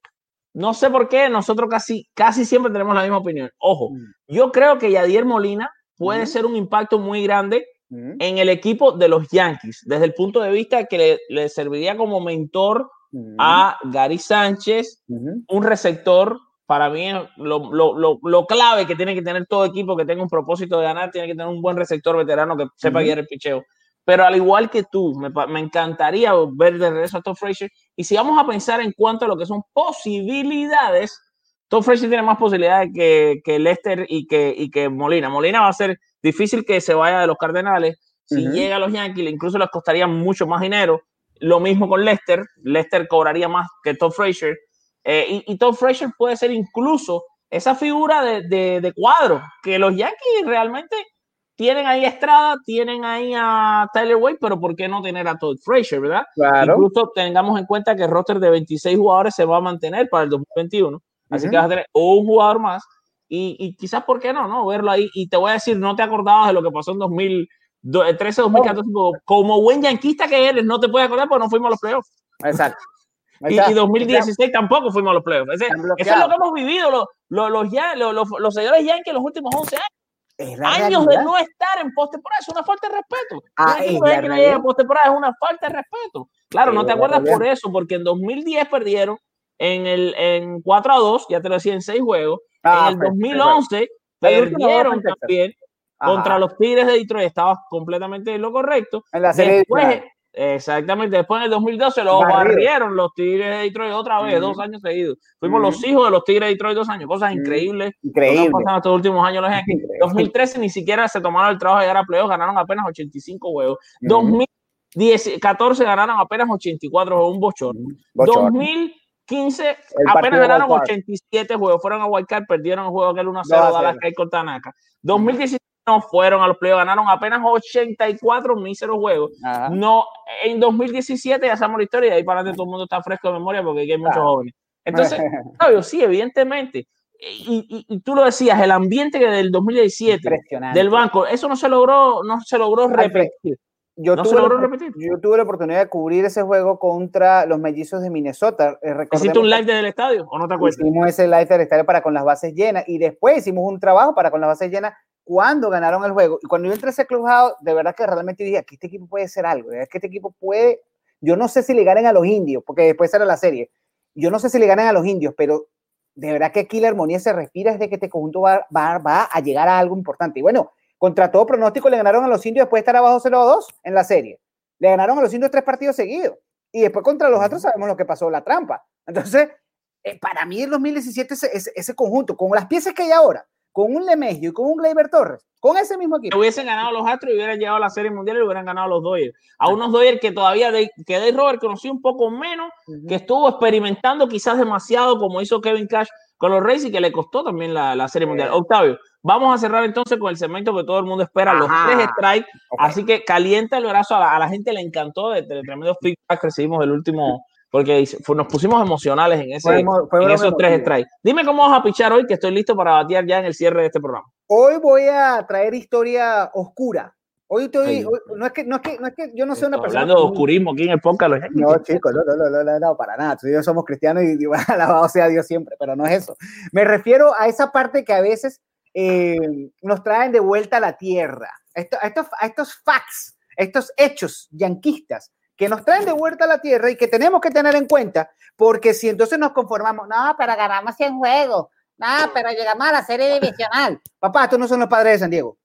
A: no sé por qué, nosotros casi, casi siempre tenemos la misma opinión. Ojo,
C: Mm.
A: yo creo que Yadier Molina puede
C: Mm.
A: ser un impacto muy grande
C: Mm,
A: en el equipo de los Yankees, desde el punto de vista que le, le serviría como mentor a Gary Sánchez, un receptor. Para mí, lo, lo, lo, lo clave que tiene que tener todo equipo que tenga un propósito de ganar, tiene que tener un buen receptor veterano que sepa guiar el picheo. Pero al igual que tú, me, me encantaría ver de regreso a Tom Frazier. Y si vamos a pensar en cuanto a lo que son posibilidades, Tom Frazier tiene más posibilidades que, que Lester y que, y que Molina. Molina va a ser difícil que se vaya de los Cardenales. Si llega a los Yankees, incluso les costaría mucho más dinero. Lo mismo con Lester. Lester cobraría más que Tom Frazier. Eh, y, y Tom Frazier puede ser incluso esa figura de, de- de cuadro que los Yankees realmente tienen ahí a Estrada, tienen ahí a Tyler Wade, pero ¿por qué no tener a Todd Frazier, verdad?
C: Claro.
A: Incluso tengamos en cuenta que el roster de 26 jugadores se va a mantener para el 2021. Así que vas a tener un jugador más. Y, y quizás, ¿por qué no? no? Verlo ahí. Y te voy a decir, no te acordabas de lo que pasó en 2013, 2014. Como, como buen yanquista que eres, no te puedes acordar porque no fuimos a los playoffs.
C: Exacto.
A: Y,
C: está.
A: y 2016 tampoco fuimos a los playoffs. Ese- eso es lo que hemos vivido los, los, los, los, los señores Yankees en los últimos 11 años.
C: Es la
A: Años
C: realidad.
A: de no estar en postemporada. Es una falta de respeto.
C: Ah, es la
A: Yankees no
C: realidad.
A: llega a postemporada es una falta de respeto. Claro, no te acuerdas
C: realidad.
A: por eso, porque en 2010 perdieron en el en 4 a 2, ya te lo decía, en 6 juegos.
C: Ah,
A: en el 2011
C: El último juego
A: perdieron también
C: Ajá.
A: contra los Tigres de Detroit. Estaba completamente en lo correcto.
C: En la serie
A: Después. Exactamente, después en el 2012 los
C: Barrido.
A: barrieron los Tigres de Detroit otra vez, dos años seguidos. Fuimos los hijos de los Tigres de Detroit dos años, cosas increíbles.
C: Increíble.
A: pasado estos últimos años los.
C: Increíble.
A: 2013 ni siquiera se tomaron el trabajo de llegar a playoffs, ganaron apenas 85 juegos.
C: Ujú.
A: 2014 ganaron apenas 84 juegos, un bochorno.
C: Bochorno.
A: 2015
C: El
A: apenas ganaron
C: wild card.
A: 87 juegos, fueron a Wildcard, perdieron el juego aquel 1 a 0
C: 2 a
A: Dallas
C: 0.
A: Key con Tanaka. 2016 no fueron a los playoffs, ganaron apenas 84 míseros juegos.
C: Ajá.
A: No, en 2017 ya sabemos la historia y de ahí para adelante todo el mundo está fresco de memoria porque aquí hay muchos
C: Claro.
A: jóvenes. Entonces, sí, evidentemente. Y, y- y tú lo decías, el ambiente que del 2017
C: Impresionante.
A: del banco, eso no se logró, no se logró repetir.
C: Yo,
A: ¿No
C: tuve
A: se logró repetir?
C: yo tuve la oportunidad de cubrir ese juego contra los mellizos de Minnesota. Eh,
A: ¿Hiciste un live desde el estadio o no te acuerdas?
C: Hicimos ese live del estadio para con las bases llenas y después hicimos un trabajo para con las bases llenas cuando ganaron el juego. Y cuando yo entré a ese clubhouse, de verdad que realmente dije, aquí este equipo puede ser algo, es que este equipo puede, yo no sé si le ganen a los indios, porque después era la serie, yo no sé si le ganan a los indios, pero de verdad que aquí la armonía se respira desde que este conjunto va, va, va a llegar a algo importante. Y bueno, contra todo pronóstico le ganaron a los indios después de estar abajo 0-2 en la serie. Le ganaron a los indios tres partidos seguidos. Y después contra los otros sabemos lo que pasó, la trampa. Entonces, eh, para mí el 2017 ese, ese, ese conjunto, con las piezas que hay ahora, con un Lemegio y con un Gleyber Torres, con ese mismo equipo.
A: hubiesen ganado los Astros y hubieran llegado a la Serie Mundial y hubieran ganado los Dodgers. A unos Dodgers que todavía, de, que Dave Robert conocí un poco menos, que estuvo experimentando quizás demasiado como hizo Kevin Cash con los Rays y que le costó también la, la Serie Mundial. Octavio, vamos a cerrar entonces con el segmento que todo el mundo espera, los tres strikes. Así que calienta el brazo, a la, a la gente le encantó de, de tremendo feedback que recibimos del último, porque nos pusimos emocionales en, ese,
C: Fue fue
A: en esos tres strikes. Dime cómo vas a pichar hoy, que estoy listo para batear ya en el cierre de este programa.
C: Hoy voy a traer historia oscura. Hoy estoy, hoy- no es que, no es que, no es que yo no soy una persona.
A: Hablando de oscurismo aquí en el podcast, los.
C: No, chicos, no, no, no, no, no, para nada. Tú y yo somos cristianos y, y alabado sea Dios siempre, pero no es eso. Me refiero a esa parte que a veces eh, nos traen de vuelta a la tierra. Esto- a, estos, a estos facts, estos hechos yanquistas que nos traen de vuelta a la tierra y que tenemos que tener en cuenta, porque si entonces nos conformamos, no, pero ganamos 100 juegos, no, pero llegamos a la serie divisional. Papá, estos no son los padres de San Diego.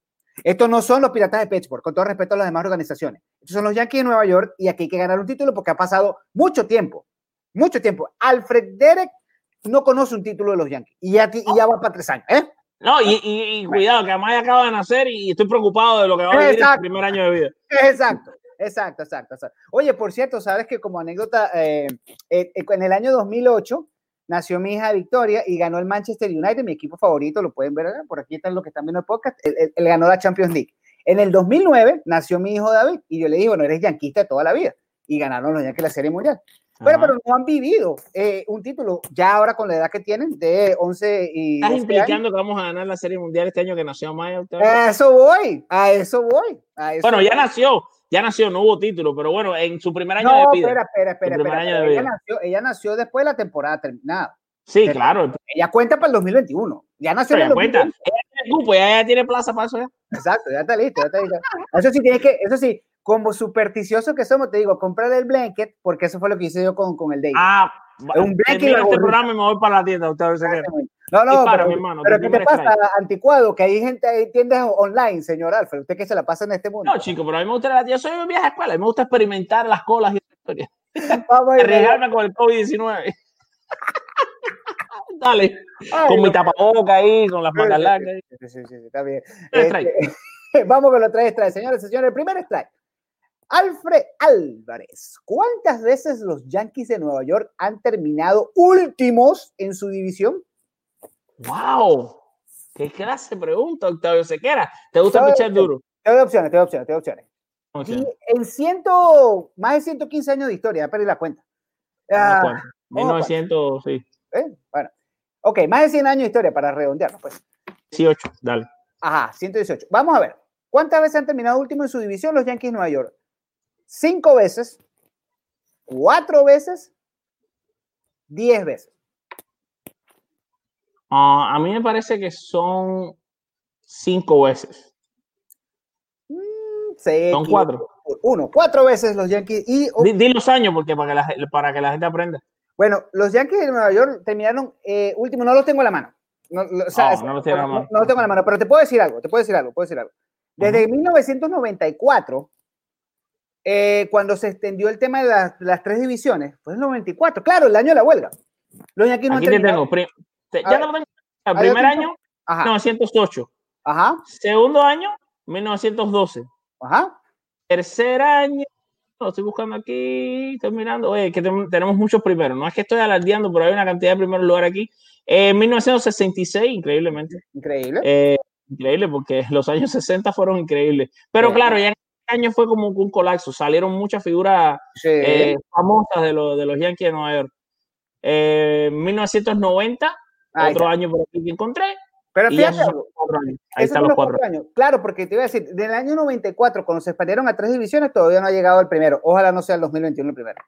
C: Estos no son los piratas de Pittsburgh, con todo respeto a las demás organizaciones. Estos son los Yankees de Nueva York y aquí hay que ganar un título porque ha pasado mucho tiempo, mucho tiempo. Alfred Derek no conoce un título de los Yankees y ya, y ya va para tres años. ¿eh?
A: No, y, y- y cuidado, que Amaya acaba de nacer y estoy preocupado de lo que va a vivir en su
C: Exacto.
A: primer año de vida.
C: Exacto, exacto, exacto, exacto. Oye, por cierto, sabes que como anécdota, eh, eh, eh, en el año 2008 nació mi hija Victoria y ganó el Manchester United, mi equipo favorito, lo pueden ver, acá, por aquí están los que están viendo el podcast, él, él- él ganó la Champions League. En el 2009 nació mi hijo David y yo le dije, bueno, eres yanquista toda la vida y ganaron los Yankees la Serie Mundial. Pero,
A: Ajá.
C: pero no han vivido eh, un título ya ahora con la edad que tienen de 11 y
A: ¿Estás
C: 12 años.
A: implicando que vamos a ganar la Serie Mundial este año que nació? Octavio?
C: A eso voy, a eso voy. a eso
A: Bueno, ya
C: voy.
A: nació, ya nació, no hubo título, pero bueno, en su primer año
C: No,
A: de vida.
C: espera, espera, espera, espera. Ella nació, ella nació después de la temporada terminada.
A: Sí,
C: Pero-
A: claro.
C: Ella cuenta para el 2021. Ya nació
A: Pero
C: en el
A: cuenta.
C: 2021.
A: Ella tiene cupo, ya, tiene plaza para eso ya.
C: Exacto, ya está listo, ya está listo. Eso sí, tienes que, eso sí, como supersticioso que somos, te digo, comprar el blanket, porque eso fue lo que hice yo con, con el Dave.
A: Ah,
C: Un blanket y la
A: este programa y me voy para la tienda, Sequera.
C: no, no,
A: dispara,
C: pero,
A: mi hermano,
C: pero ¿qué te pasa, anticuado? Que hay gente, hay tiendas online, señor Alfred, usted que se la pasa en este mundo.
A: No, chico, pero a mí me gusta la Yo soy un viaje a escuela, a mí me gusta experimentar las colas y esa historia.
C: Vamos
A: Arriesgarme con el COVID-19. Dale,
C: Ay,
A: con mi
C: no.
A: tapaboca ahí, con las mangas largas.
C: Sí, sí, sí, está bien. Este, vamos con los tres strikes, señores y señores. El primer strike. Alfred Álvarez. ¿Cuántas veces los Yankees de Nueva York han terminado últimos en su división?
A: ¡Wow! ¿Qué clase de pregunta, Octavio Sequera? ¿Te gusta
C: ¿Sabes
A: pichar duro?
C: Te doy opciones, te doy opciones, te doy opciones. Y en ciento, más de 115 años de historia, ya perdí la cuenta. Ah,
A: vamos a cuatro. 1900, sí.
C: ¿eh? Bueno, ok, más de 100 años de historia para redondearlo, pues.
A: 18, dale.
C: Ajá, 118. Vamos a ver. ¿Cuántas veces han terminado último en su división los Yankees de Nueva York? ¿Cinco veces? ¿Cuatro veces? ¿Diez veces?
A: Ah, a mí me parece que son cinco veces.
C: Mm,
A: Son cuatro.
C: Uno, cuatro veces los Yankees. Y
A: Di, di los años porque para que, la, para que la gente aprenda.
C: bueno, los Yankees de Nueva York terminaron eh, último, no los tengo en la mano. No, o sea,
A: Oh, no los tiene en la
C: no-
A: mano.
C: no los tengo en la mano, pero te puedo decir algo, te puedo decir algo, puedo decir algo. Desde 1994, eh, cuando se extendió el tema de las, las tres divisiones, fue el 94, claro, el año de la huelga. Los no
A: Aquí te
C: terminado-
A: tengo. ya
C: ver.
A: lo tengo. El primer año,
C: Ajá,
A: 1908.
C: ajá,
A: Segundo año, 1912.
C: ajá.
A: Tercer año, lo estoy buscando aquí, estoy mirando. Oye, que tenemos muchos primeros. No es que estoy alardeando, pero hay una cantidad de primeros lugares aquí. En 1966, increíblemente.
C: Increíble.
A: Eh, increíble, porque los años 60 fueron increíbles. Pero
C: Sí.
A: claro, ya en año fue como un colapso. Salieron muchas figuras
C: Sí.
A: eh, famosas de, los de los Yankees de Nueva York. Eh, 1990,
C: Ahí
A: otro
C: está.
A: año por aquí que encontré.
C: Pero fíjate algo.
A: Ahí
C: esos
A: están los cuatro.
C: años. Claro, porque te iba a decir, del año 94, cuando se expandieron a tres divisiones, todavía no ha llegado el primero. Ojalá no sea el 2021 el primero.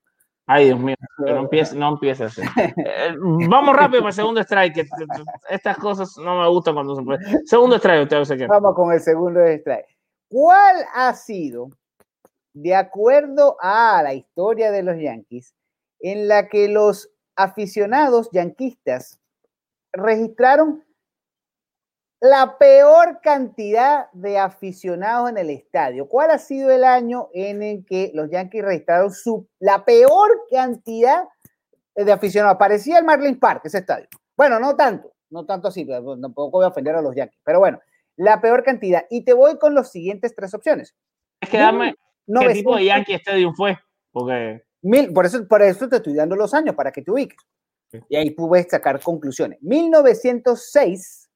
A: Ay, Dios mío, que no empiece, no empiece así. Eh, vamos rápido para el segundo strike. estas cosas no me gustan cuando se puede. Segundo strike, usted se queda.
C: Vamos con el segundo strike. ¿Cuál ha sido, de acuerdo a la historia de los Yankees, en la que los aficionados yanquistas registraron la peor cantidad de aficionados en el estadio? ¿Cuál ha sido el año en el que los Yankees registraron su, la peor cantidad de aficionados? Parecía el Marlins Park, ese estadio. Bueno, no tanto, no tanto así, tampoco voy a ofender a los Yankees, pero bueno, la peor cantidad. Y te voy con los siguientes tres opciones.
A: Es que dame qué
C: 900,
A: tipo de Yankee Stadium fue. Porque
C: mil, por, eso, por eso te estoy dando los años, para que te ubiques. Y ahí pude sacar conclusiones. 1906,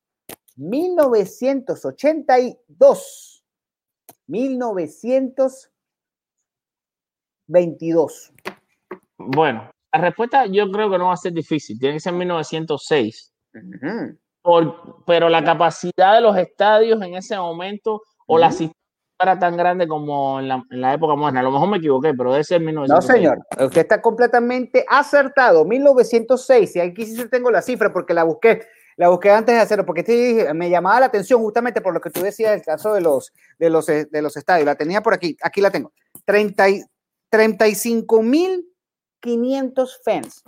C: 1982, 1922.
A: Bueno, la respuesta yo creo que no va a ser difícil. Tiene que ser 1906.
C: Ujú.
A: Por- pero la capacidad de los estadios en ese momento o la asistencia era tan grande como en la, en la época moderna. A lo mejor me equivoqué, pero debe ser
C: No,
A: 1906.
C: señor. Usted está completamente acertado. 1906. Y aquí sí tengo la cifra porque la busqué. La busqué antes de hacerlo porque te- me llamaba la atención justamente por lo que tú decías del caso de los, de los, eh, de los estadios. La tenía por aquí. Aquí la tengo. 30 y- 35.500 fans.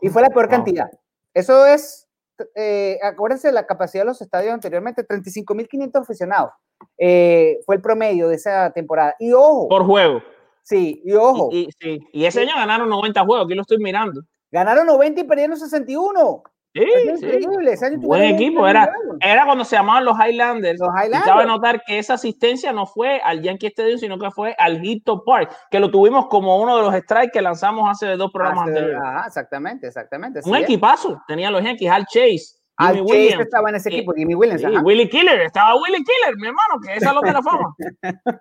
C: Y fue la peor
A: Wow.
C: cantidad. Eso es, eh, acuérdense de la capacidad de los estadios anteriormente, 35.500 aficionados. Eh, fue el promedio de esa temporada. Y ojo,
A: Por juego.
C: sí, y ojo.
A: Y, y- sí. y ese año ganaron 90 juegos, aquí lo estoy mirando.
C: Ganaron 90 y perdieron 61.
A: Sí.
C: Ese
A: Buen equipo, era, era cuando se llamaban los Highlanders.
C: Los
A: cabe
C: Highlanders.
A: notar que esa asistencia no fue al Yankee Stadium, sino que fue al Hito Park, que lo tuvimos como uno de los strikes que lanzamos hace dos programas
C: Hace-
A: anteriores.
C: Ajá, exactamente, exactamente.
A: Un
C: así es.
A: equipazo tenían los Yankees, Al Chase,
C: Al
A: Jimmy
C: Chase
A: Williams,
C: estaba en ese equipo, Jimmy Williams.
A: sí. Willie Killer, estaba Willie Killer, mi hermano, que es Salón de la Fama.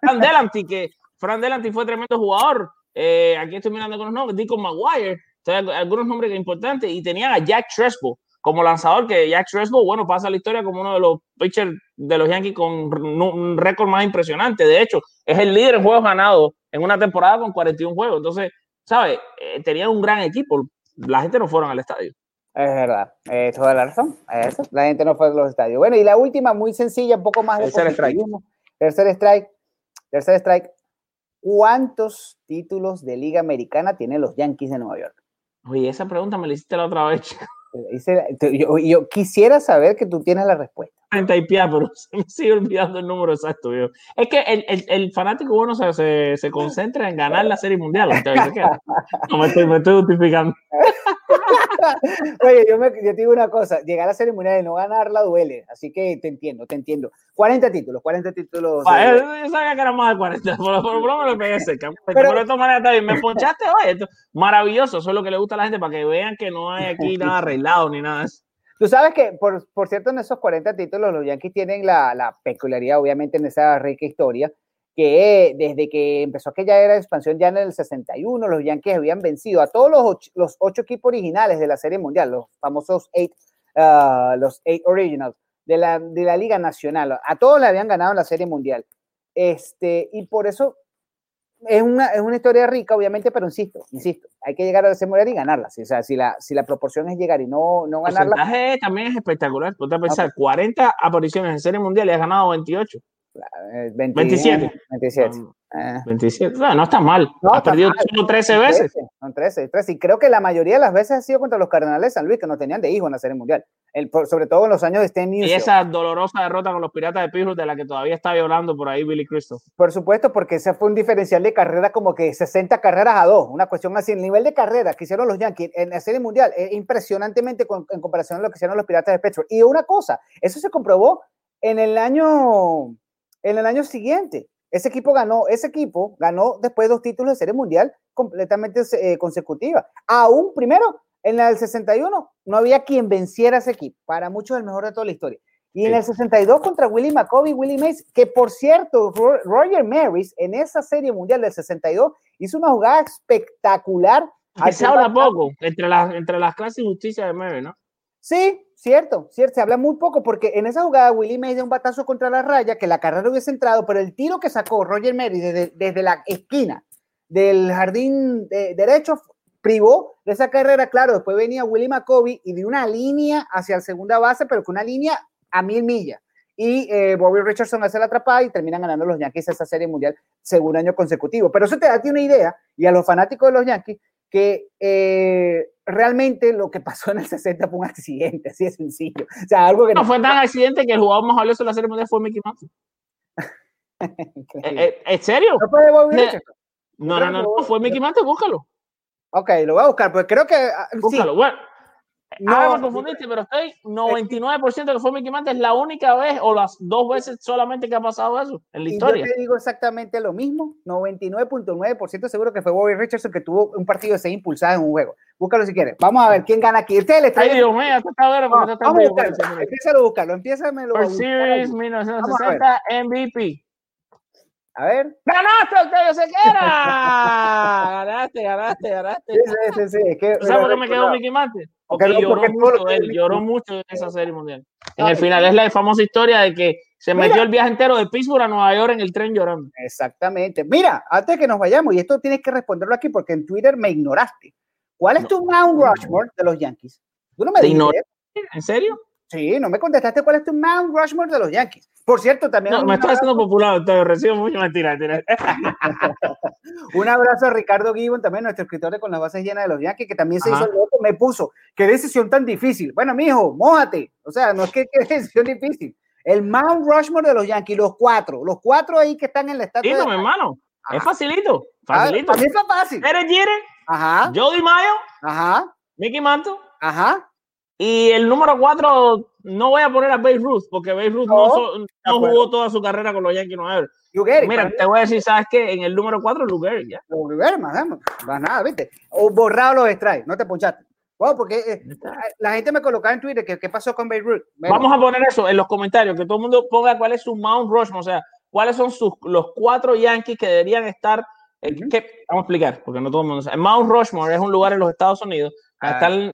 A: Fran Delanty, que Fran Delanty fue tremendo jugador. Eh, aquí estoy mirando con los nombres, Deacon Maguire, algunos nombres importantes, y tenían a Jack Trespo como lanzador, que Jack Trespo, bueno, pasa a la historia como uno de los pitchers de los Yankees con un récord más impresionante. De hecho, es el líder en juegos ganados en una temporada con 41 juegos. Entonces, ¿sabes? Eh, tenían un gran equipo. La gente no fueron al estadio.
C: Es verdad, eh, toda la razón. Eso, la gente no fue a los estadios. Bueno, y la última, muy sencilla, un poco más de
A: Tercer strike.
C: Tercer strike. Tercer strike. ¿Cuántos títulos de Liga Americana tienen los Yankees de Nueva York?
A: Oye, esa pregunta me la hiciste la otra vez,
C: Yo, yo quisiera saber que tú tienes la respuesta.
A: 30 y pía, pero se me sigue olvidando el número exacto. Es que el, el, el fanático bueno se, se, se concentra en ganar la serie mundial. No me estoy, me estoy justificando.
C: Oye, yo, me, yo te digo una cosa, llegar a la serie mundial y no ganarla duele, así que te entiendo, te entiendo. 40 títulos, 40 títulos.
A: Ah,
C: eh,
A: eh, Yo sabía que era más de 40, por, por, por lo menos pegué cerca. Pero, de todas maneras está bien. Me ponchaste hoy. Esto, maravilloso. Eso es lo que le gusta a la gente para que vean que no hay aquí nada arreglado ni nada de eso.
C: Tú sabes que, por, por cierto, en esos 40 títulos, los Yankees tienen la, la peculiaridad, obviamente, en esa rica historia, que desde que empezó aquella era de expansión ya en el 61, los Yankees habían vencido a todos los ocho, los ocho equipos originales de la Serie Mundial, los famosos eight, ah, los eight originals de la, de la Liga Nacional. A todos le habían ganado en la Serie Mundial. Este, y por eso es una, es una historia rica, obviamente, pero insisto, insisto, hay que llegar a la Serie Mundial y ganarla. Si, o sea, si la, si la proporción es llegar y no, no
A: El
C: ganarla,
A: porcentaje también es espectacular. Ponte a pensar, 40 apariciones en serie mundial y has ganado 28.
C: Eh, 21,
A: 27.
C: 27.
A: Um,
C: Eh,
A: 27. No, no está mal.
C: No, está
A: perdido
C: mal.
A: solo 13
C: son
A: veces.
C: 13, Son 13, 13. Y creo que la mayoría de las veces ha sido contra los Cardenales de San Luis, que no tenían de hijo en la Serie Mundial. El, sobre todo en los años de Stan
A: Y esa dolorosa derrota con los Piratas de Pittsburgh de la que todavía está violando por ahí Billy Crystal.
C: Por supuesto, porque ese fue un diferencial de carrera como que 60 carreras a 2, una cuestión así. El nivel de carrera que hicieron los Yankees en la Serie Mundial es impresionantemente con- en comparación a lo que hicieron los Piratas de Pittsburgh. Y una cosa, eso se comprobó en el año, en el año siguiente. Ese equipo ganó, ese equipo ganó después dos títulos de Serie Mundial completamente eh, consecutiva. Aún primero, en la del 61, no había quien venciera a ese equipo. Para muchos el mejor de toda la historia. Y en el 62 contra Willie McCovey, Willie Mays, que por cierto, Ro- Roger Maris en esa serie mundial del 62 hizo una jugada espectacular.
A: Se habla poco entre las, entre las clases y justicia de Mary, ¿no?
C: Sí, cierto, cierto, se habla muy poco porque en esa jugada Willie Mays dio un batazo contra la raya que la carrera hubiese entrado, pero el tiro que sacó Roger Maris desde, la esquina del jardín de- derecho privó de esa carrera, claro, después venía Willie McCovey y dio una línea hacia la segunda base, pero con una línea a mil millas. Y eh, Bobby Richardson hace la atrapada y terminan ganando los Yankees esa serie mundial segundo año consecutivo. Pero eso te da a una idea y a los fanáticos de los Yankees que eh, realmente lo que pasó en el 60 fue un accidente, así de sencillo. O sea, algo que
A: No fue tan accidente que el jugador más valioso de la serie mundial fue Mickey Mantle. Eh, eh, ¿En serio?
C: ¿No fue de Bobby
A: Ne-
C: Richardson?
A: No, no, no, no, fue Mickey Mantle, búscalo.
C: Ok, lo voy a buscar, porque creo que ah, sí,
A: Búscalo. Bueno,
C: No,
A: Ahora me confundiste, pero estoy 99% que fue Mickey Mantle. Es la única vez o las dos veces solamente que ha pasado eso en la
C: y
A: historia.
C: yo te digo exactamente lo mismo. 99.9% seguro que fue Bobby Richardson que tuvo un partido de seis impulsadas en un juego. Búscalo si quieres. Vamos a ver quién gana aquí. Usted le está
A: Ay, Dios mío, esto está bueno
C: No,
A: porque esto está
C: vamos a buscarlo. Empieza a buscarlo. Empieza a
A: World
C: buscar.
A: Series
C: Vamos a
A: 1960 MVP.
C: A ver.
A: ¡Ganaste, Octavio Sequera! ganaste, ganaste, ganaste.
C: Sí, sí, sí, sí. Es que,
A: ¿Tú ¿Sabes por qué me quedó Mickey Mantle? Porque
C: no,
A: lloró mucho, él lloró mucho en esa serie mundial. En el final es la famosa historia de que se
C: Mira.
A: metió el viaje entero de Pittsburgh a Nueva York en el tren llorando.
C: Exactamente. Mira, antes de que nos vayamos, y esto tienes que responderlo aquí porque en Twitter me ignoraste. ¿Cuál es
A: No.
C: tu Mount Rushmore de los Yankees? Tú no me
A: Te. ¿En serio?
C: Sí, no me contestaste cuál es tu Mount Rushmore de los Yankees. Por cierto, también
A: No, me
C: abrazo,
A: haciendo popular, Octavio. Recibo mucha mentira.
C: un abrazo a Ricardo Gibbon, también nuestro escritor de Con las bases llenas de los Yankees, que también se
A: Ajá.
C: hizo el loco, me puso, qué decisión tan difícil. Bueno, mijo, mójate. O sea, no es que qué decisión difícil. El Mount Rushmore de los Yankees, los cuatro, los cuatro ahí que están en la estatua.
A: Mi hermano. Es facilito. Facilito.
C: También está fácil.
A: Derek Jeter,
C: Ajá,
A: Jody Mayo,
C: ajá,
A: Mickey Mantle.
C: ajá.
A: Y el número cuatro, no voy a poner a Babe Ruth, porque Babe Ruth no,
C: No,
A: no
C: acuerdo.
A: jugó toda su carrera con los Yankees Nueva York. Mira, te voy a decir, ¿sabes qué? En el número cuatro, Lou Gehrig, ya.
C: Lo primero, más, nada, ¿viste? O borrado los strikes, no te ponchaste. Wow, porque eh, la gente me colocaba en Twitter que qué pasó con Beirut. Bueno,
A: Vamos a poner eso en los comentarios, que todo el mundo ponga cuál es su Mount Rushmore, o sea, cuáles son sus, los cuatro Yankees que deberían estar. eh, que- vamos a explicar, porque no todo el mundo sabe. Mount Rushmore es un lugar en los Estados Unidos.
C: Ah.
A: Están, es-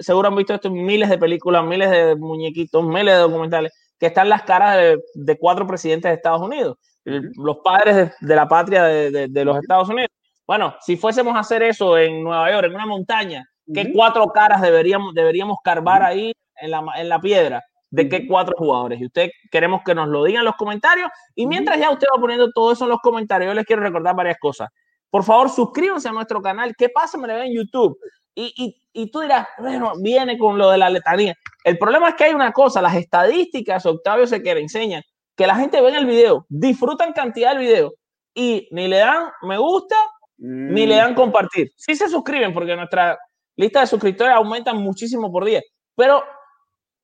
A: seguro han visto esto en miles de películas, miles de muñequitos, miles de documentales, que están las caras de, de cuatro presidentes de Estados Unidos, el- los padres de, de la patria de, de- los Estados Unidos. Bueno, si fuésemos a hacer eso en Nueva York, en una montaña, ¿qué cuatro caras deberíamos, deberíamos carbar ahí en la, en la piedra? ¿De qué cuatro jugadores? Y usted queremos que nos lo digan en los comentarios. Y mientras ya usted va poniendo todo eso en los comentarios, yo les quiero recordar varias cosas. Por favor, suscríbanse a nuestro canal. ¿Qué pasa? Me ven en YouTube. Y, y, y tú dirás, bueno, viene con lo de la letanía. El problema es que hay una cosa, las estadísticas, Octavio se quiere enseñan, que la gente ve en el video, disfrutan cantidad del video y ni le dan me gusta ni
C: Mm,
A: le dan compartir. Sí se suscriben porque nuestra lista de suscriptores aumenta muchísimo por día, pero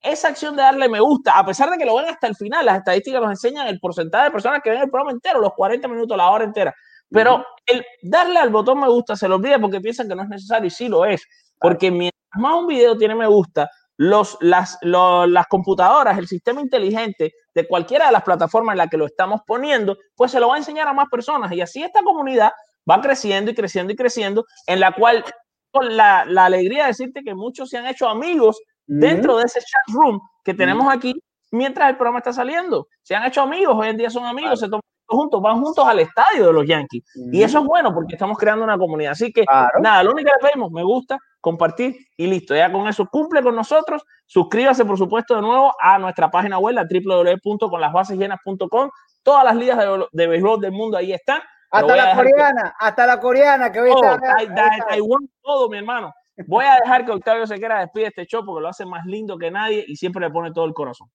A: esa acción de darle me gusta, a pesar de que lo ven hasta el final, las estadísticas nos enseñan el porcentaje de personas que ven el programa entero, los 40 minutos, la hora entera. Pero el darle al botón me gusta se lo olvida porque piensan que no es necesario y sí lo es. Porque mientras más un video tiene me gusta, los, las, lo- las computadoras, el sistema inteligente de cualquiera de las plataformas en la que lo estamos poniendo, pues se lo va a enseñar a más personas. Y así esta comunidad va creciendo y creciendo y creciendo, en la cual con la, la alegría de decirte que muchos se han hecho amigos
C: mm,
A: dentro de ese chat room que tenemos aquí mientras el programa está saliendo. Se han hecho amigos, hoy en día son amigos, se toman juntos, van juntos al estadio de los Yankees. Y eso es bueno porque estamos creando una comunidad. Así que
C: Claro.
A: nada, lo único que le pedimos, me gusta, compartir y listo. Ya con eso cumple con nosotros. Suscríbase, por supuesto, de nuevo a nuestra página web, la www.conlasbasesllenas.com. Todas las ligas de, de béisbol del mundo ahí están.
C: Hasta la
A: que-
C: coreana, hasta la coreana que hoy
A: todo,
C: está.
A: Tai- Tai- Taiwán, todo, mi hermano. Voy a dejar que Octavio Sequera despide este show porque lo hace más lindo que nadie y siempre le pone todo el corazón.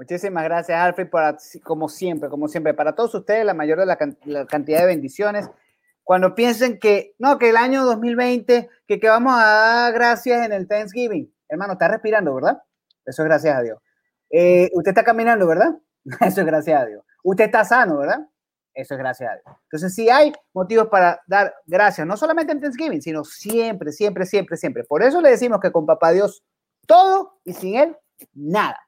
C: Muchísimas gracias, Alfred, como siempre, como siempre, para todos ustedes, la mayor de la cantidad de bendiciones. Cuando piensen que, no, que el año 2020, que, que vamos a dar gracias en el Thanksgiving. Hermano, está respirando, ¿verdad? Eso es gracias a Dios. Eh, usted está caminando, ¿verdad? Eso es gracias a Dios. Usted está sano, ¿verdad? Eso es gracias a Dios. Entonces, sí hay motivos para dar gracias, no solamente en Thanksgiving, sino siempre, siempre, siempre, siempre. Por eso le decimos que con Papá Dios todo y sin Él nada.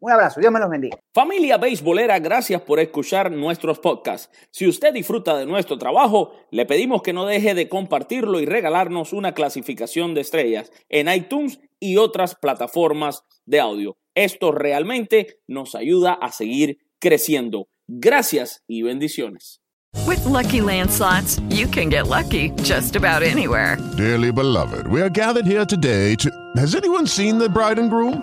C: Un abrazo, Dios me los bendiga.
A: Familia beisbolera, gracias por escuchar nuestros podcasts. Si usted disfruta de nuestro trabajo, le pedimos que no deje de compartirlo y regalarnos una clasificación de estrellas en iTunes y otras plataformas de audio. Esto realmente nos ayuda a seguir creciendo. Gracias y bendiciones.
F: With Lucky Land slots, you can get lucky just about anywhere.
G: Dearly beloved, we are gathered here today to. Has anyone seen the bride and groom?